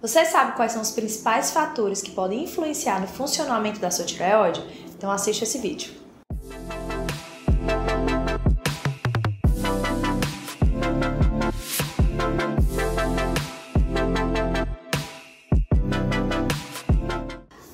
Você sabe quais são os principais fatores que podem influenciar no funcionamento da sua tireoide? Então assista esse vídeo.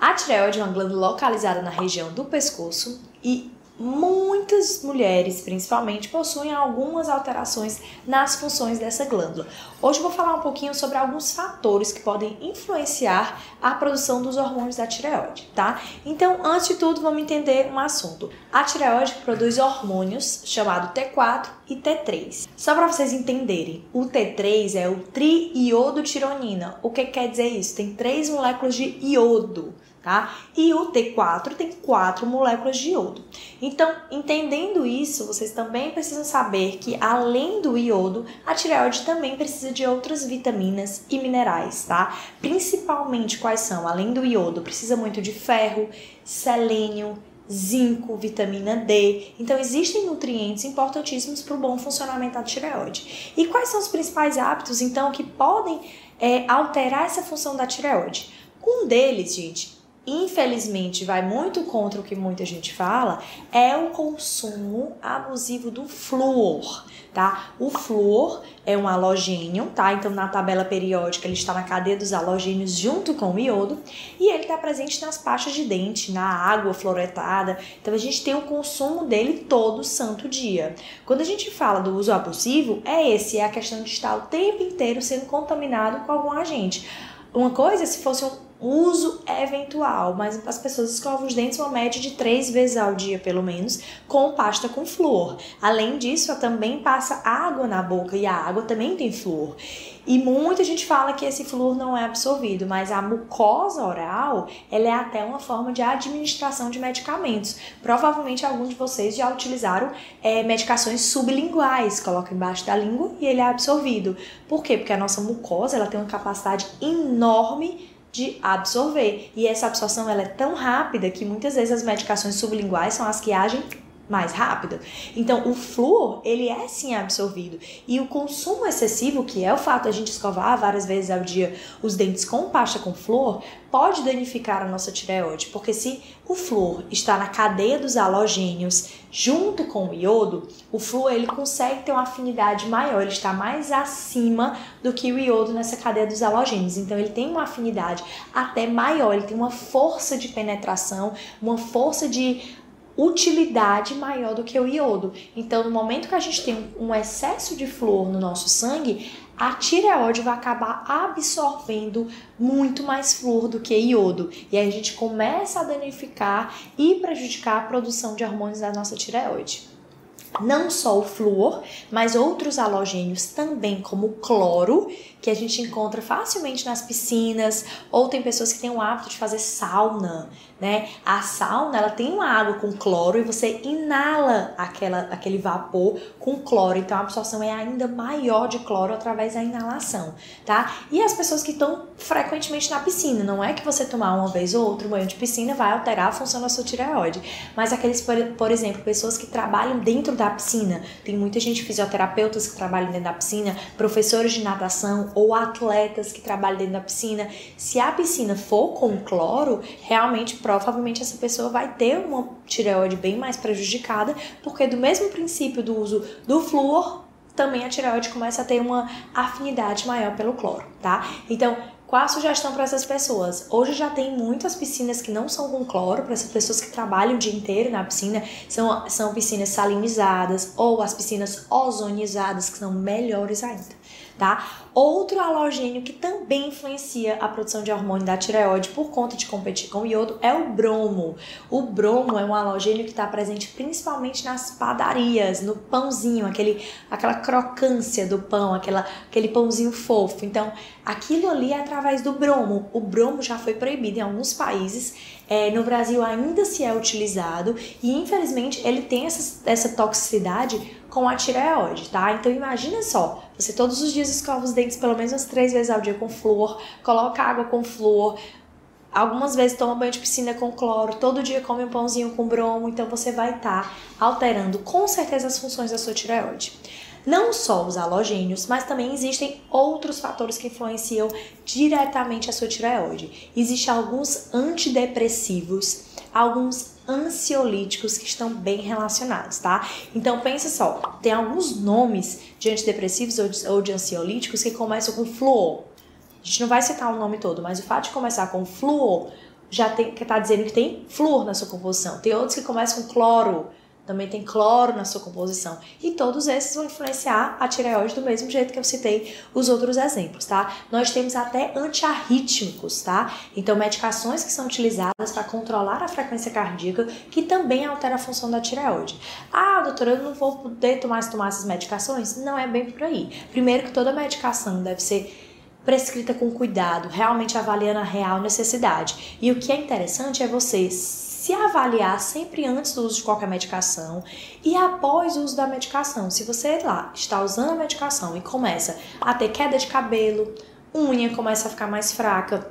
A tireoide é uma glândula localizada na região do pescoço e muitas mulheres, principalmente, possuem algumas alterações nas funções dessa glândula. Hoje eu vou falar um pouquinho sobre alguns fatores que podem influenciar a produção dos hormônios da tireoide, tá? Então, antes de tudo, vamos entender um assunto. A tireoide produz hormônios chamado T4 e T3. Só para vocês entenderem, o T3 é o triiodotironina. O que quer dizer isso? Tem três moléculas de iodo tá? E o T4 tem quatro moléculas de iodo. Então, entendendo isso, vocês também precisam saber que além do iodo, a tireoide também precisa de outras vitaminas e minerais, tá? Principalmente quais são? Além do iodo, precisa muito de ferro, selênio, zinco, vitamina D. Então, existem nutrientes importantíssimos para o bom funcionamento da tireoide. E quais são os principais hábitos, então, que podem é, alterar essa função da tireoide? Um deles, gente, infelizmente vai muito contra o que muita gente fala, é o consumo abusivo do flúor, tá? O flúor é um halogênio, tá? Então na tabela periódica ele está na cadeia dos halogênios junto com o iodo e ele está presente nas pastas de dente, na água fluoretada. Então a gente tem o consumo dele todo santo dia. Quando a gente fala do uso abusivo, é esse, é a questão de estar o tempo inteiro sendo contaminado com algum agente. Uma coisa é se fosse um uso eventual, mas as pessoas escovam os dentes uma média de três vezes ao dia, pelo menos, com pasta com flúor. Além disso, ela também passa água na boca e a água também tem flúor. E muita gente fala que esse flúor não é absorvido, mas a mucosa oral, ela é até uma forma de administração de medicamentos. Provavelmente alguns de vocês já utilizaram é, medicações sublinguais, coloca embaixo da língua e ele é absorvido. Por quê? Porque a nossa mucosa, ela tem uma capacidade enorme de absorver. E essa absorção ela é tão rápida que muitas vezes as medicações sublinguais são as que agem mais rápido. Então, o flúor, ele é sim absorvido. E o consumo excessivo, que é o fato de a gente escovar várias vezes ao dia os dentes com pasta com flúor, pode danificar a nossa tireoide, porque se o flúor está na cadeia dos halogênios junto com o iodo, o flúor ele consegue ter uma afinidade maior, ele está mais acima do que o iodo nessa cadeia dos halogênios. Então ele tem uma afinidade até maior, ele tem uma força de penetração, uma força de utilidade maior do que o iodo. Então, no momento que a gente tem um excesso de flúor no nosso sangue, a tireoide vai acabar absorvendo muito mais flúor do que iodo. E aí a gente começa a danificar e prejudicar a produção de hormônios da nossa tireoide não só o flúor, mas outros halogênios também, como o cloro, que a gente encontra facilmente nas piscinas, ou tem pessoas que têm o hábito de fazer sauna, né? A sauna, ela tem uma água com cloro e você inala aquela, aquele vapor com cloro, então a absorção é ainda maior de cloro através da inalação, tá? E as pessoas que estão frequentemente na piscina, não é que você tomar uma vez ou outra banho de piscina vai alterar a função da sua tireoide, mas aqueles, por, por exemplo, pessoas que trabalham dentro da piscina, tem muita gente fisioterapeutas que trabalham dentro da piscina, professores de natação, ou atletas que trabalham dentro da piscina, se a piscina for com cloro, realmente, provavelmente essa pessoa vai ter uma tireoide bem mais prejudicada, porque do mesmo princípio do uso do flúor, também a tireoide começa a ter uma afinidade maior pelo cloro, tá? Então, qual a sugestão para essas pessoas? Hoje já tem muitas piscinas que não são com cloro, para essas pessoas que trabalham o dia inteiro na piscina, são, são piscinas salinizadas ou as piscinas ozonizadas, que são melhores ainda tá? Outro halogênio que também influencia a produção de hormônio da tireoide por conta de competir com o iodo é o bromo. O bromo é um halogênio que está presente principalmente nas padarias, no pãozinho, aquele, aquela crocância do pão, aquela, aquele pãozinho fofo. Então, aquilo ali é através do bromo. O bromo já foi proibido em alguns países. É, no Brasil ainda se é utilizado e infelizmente ele tem essa, essa toxicidade com a tireoide, tá? Então imagina só, você todos os dias escova os dentes pelo menos umas três vezes ao dia com flúor, coloca água com flúor, algumas vezes toma banho de piscina com cloro, todo dia come um pãozinho com bromo, então você vai estar tá alterando com certeza as funções da sua tireoide. Não só os halogênios, mas também existem outros fatores que influenciam diretamente a sua tireoide. Existem alguns antidepressivos, alguns ansiolíticos que estão bem relacionados, tá? Então pensa só, tem alguns nomes de antidepressivos ou de, ou de ansiolíticos que começam com fluor. A gente não vai citar o nome todo, mas o fato de começar com fluor já tem, que tá dizendo que tem flúor na sua composição. Tem outros que começam com cloro, também tem cloro na sua composição. E todos esses vão influenciar a tireoide do mesmo jeito que eu citei os outros exemplos, tá? Nós temos até antiarrítmicos, tá? Então, medicações que são utilizadas para controlar a frequência cardíaca, que também altera a função da tireoide. Ah, doutora, eu não vou poder tomar, tomar essas medicações? Não é bem por aí. Primeiro que toda medicação deve ser prescrita com cuidado, realmente avaliando a real necessidade. E o que é interessante é você se avaliar sempre antes do uso de qualquer medicação e após o uso da medicação. Se você lá está usando a medicação e começa a ter queda de cabelo, unha começa a ficar mais fraca,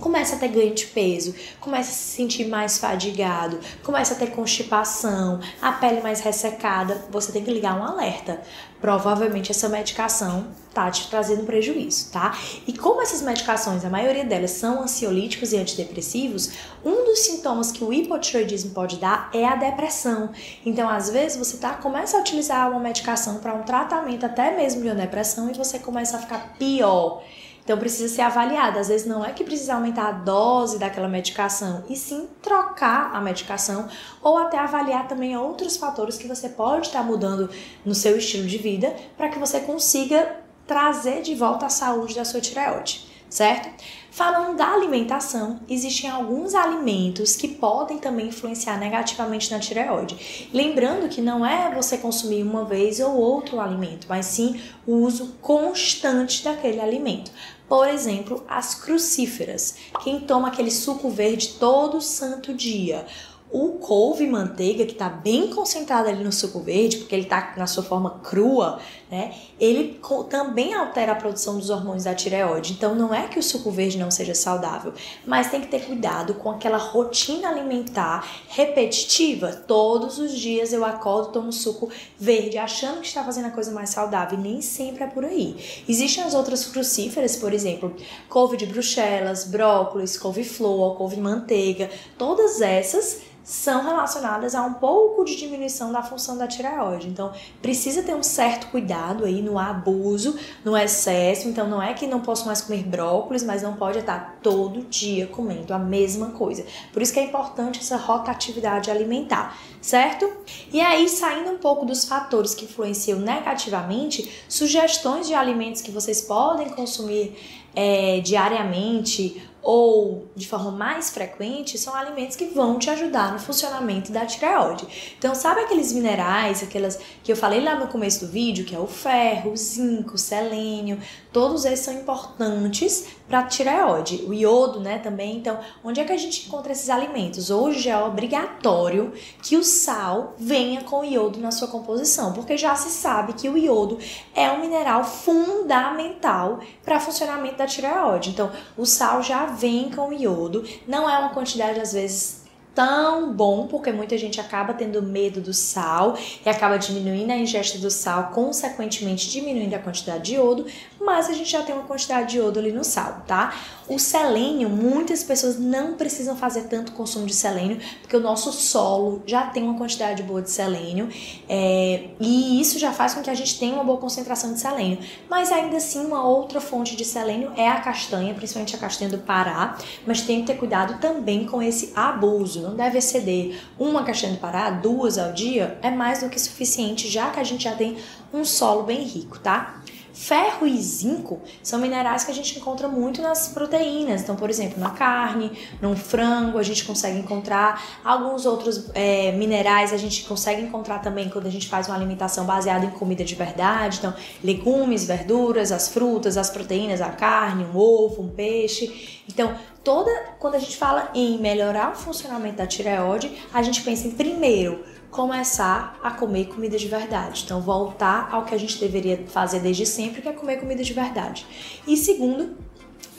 começa a ter ganho de peso, começa a se sentir mais fadigado, começa a ter constipação, a pele mais ressecada, você tem que ligar um alerta. Provavelmente essa medicação tá te trazendo prejuízo, tá? E como essas medicações, a maioria delas são ansiolíticos e antidepressivos, um dos sintomas que o hipotiroidismo pode dar é a depressão. Então, às vezes você tá começa a utilizar uma medicação para um tratamento até mesmo de uma depressão e você começa a ficar pior. Então precisa ser avaliada. Às vezes não é que precisa aumentar a dose daquela medicação, e sim trocar a medicação ou até avaliar também outros fatores que você pode estar mudando no seu estilo de vida para que você consiga trazer de volta a saúde da sua tireoide, certo? Falando da alimentação, existem alguns alimentos que podem também influenciar negativamente na tireoide. Lembrando que não é você consumir uma vez ou outro alimento, mas sim o uso constante daquele alimento. Por exemplo, as crucíferas. Quem toma aquele suco verde todo santo dia o couve manteiga, que está bem concentrado ali no suco verde, porque ele está na sua forma crua, né? Ele também altera a produção dos hormônios da tireoide. Então não é que o suco verde não seja saudável, mas tem que ter cuidado com aquela rotina alimentar repetitiva. Todos os dias eu acordo, tomo suco verde, achando que está fazendo a coisa mais saudável, e nem sempre é por aí. Existem as outras crucíferas, por exemplo, couve de bruxelas, brócolis, couve-flor, couve-manteiga, todas essas são relacionadas a um pouco de diminuição da função da tireoide. Então, precisa ter um certo cuidado aí no abuso, no excesso. Então, não é que não posso mais comer brócolis, mas não pode estar todo dia comendo a mesma coisa. Por isso que é importante essa rotatividade alimentar, certo? E aí, saindo um pouco dos fatores que influenciam negativamente, sugestões de alimentos que vocês podem consumir é, diariamente ou de forma mais frequente são alimentos que vão te ajudar no funcionamento da tireoide. Então, sabe aqueles minerais, aquelas que eu falei lá no começo do vídeo, que é o ferro, o zinco, o selênio, todos esses são importantes para a tireoide. O iodo, né, também. Então, onde é que a gente encontra esses alimentos? Hoje é obrigatório que o sal venha com iodo na sua composição, porque já se sabe que o iodo é um mineral fundamental para o funcionamento da tireoide. Então, o sal já vem com iodo, não é uma quantidade às vezes tão bom, porque muita gente acaba tendo medo do sal e acaba diminuindo a ingesta do sal, consequentemente diminuindo a quantidade de iodo, mas a gente já tem uma quantidade de iodo ali no sal, tá? O selênio, muitas pessoas não precisam fazer tanto consumo de selênio, porque o nosso solo já tem uma quantidade boa de selênio, é, e isso já faz com que a gente tenha uma boa concentração de selênio. Mas ainda assim, uma outra fonte de selênio é a castanha, principalmente a castanha do Pará, mas tem que ter cuidado também com esse abuso, não deve exceder uma castanha do Pará, duas ao dia, é mais do que suficiente, já que a gente já tem um solo bem rico, tá? Ferro e zinco são minerais que a gente encontra muito nas proteínas. Então, por exemplo, na carne, no frango, a gente consegue encontrar. Alguns outros é, minerais a gente consegue encontrar também quando a gente faz uma alimentação baseada em comida de verdade. Então, legumes, verduras, as frutas, as proteínas, a carne, um ovo, um peixe. Então, toda quando a gente fala em melhorar o funcionamento da tireoide, a gente pensa em primeiro começar a comer comida de verdade. Então, voltar ao que a gente deveria fazer desde sempre, que é comer comida de verdade. E segundo,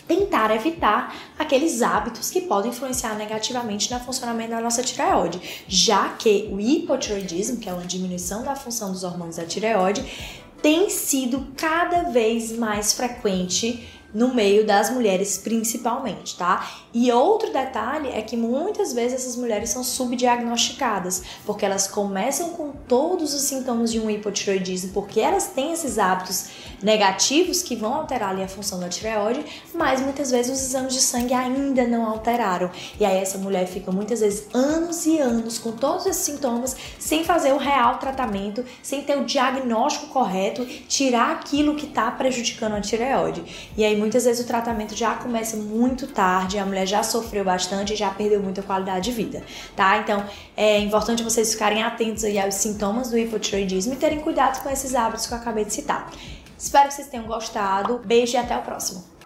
tentar evitar aqueles hábitos que podem influenciar negativamente no funcionamento da nossa tireoide, já que o hipotiroidismo, que é uma diminuição da função dos hormônios da tireoide, tem sido cada vez mais frequente no meio das mulheres principalmente, tá? E outro detalhe é que muitas vezes essas mulheres são subdiagnosticadas, porque elas começam com todos os sintomas de um hipotiroidismo, porque elas têm esses hábitos negativos que vão alterar ali a função da tireoide, mas muitas vezes os exames de sangue ainda não alteraram. E aí essa mulher fica muitas vezes anos e anos com todos esses sintomas sem fazer o real tratamento, sem ter o diagnóstico correto, tirar aquilo que está prejudicando a tireoide. E aí muitas vezes o tratamento já começa muito tarde, a mulher já sofreu bastante e já perdeu muita qualidade de vida, tá? Então é importante vocês ficarem atentos aí aos sintomas do hipotiroidismo e terem cuidado com esses hábitos que eu acabei de citar. Espero que vocês tenham gostado. Beijo e até o próximo.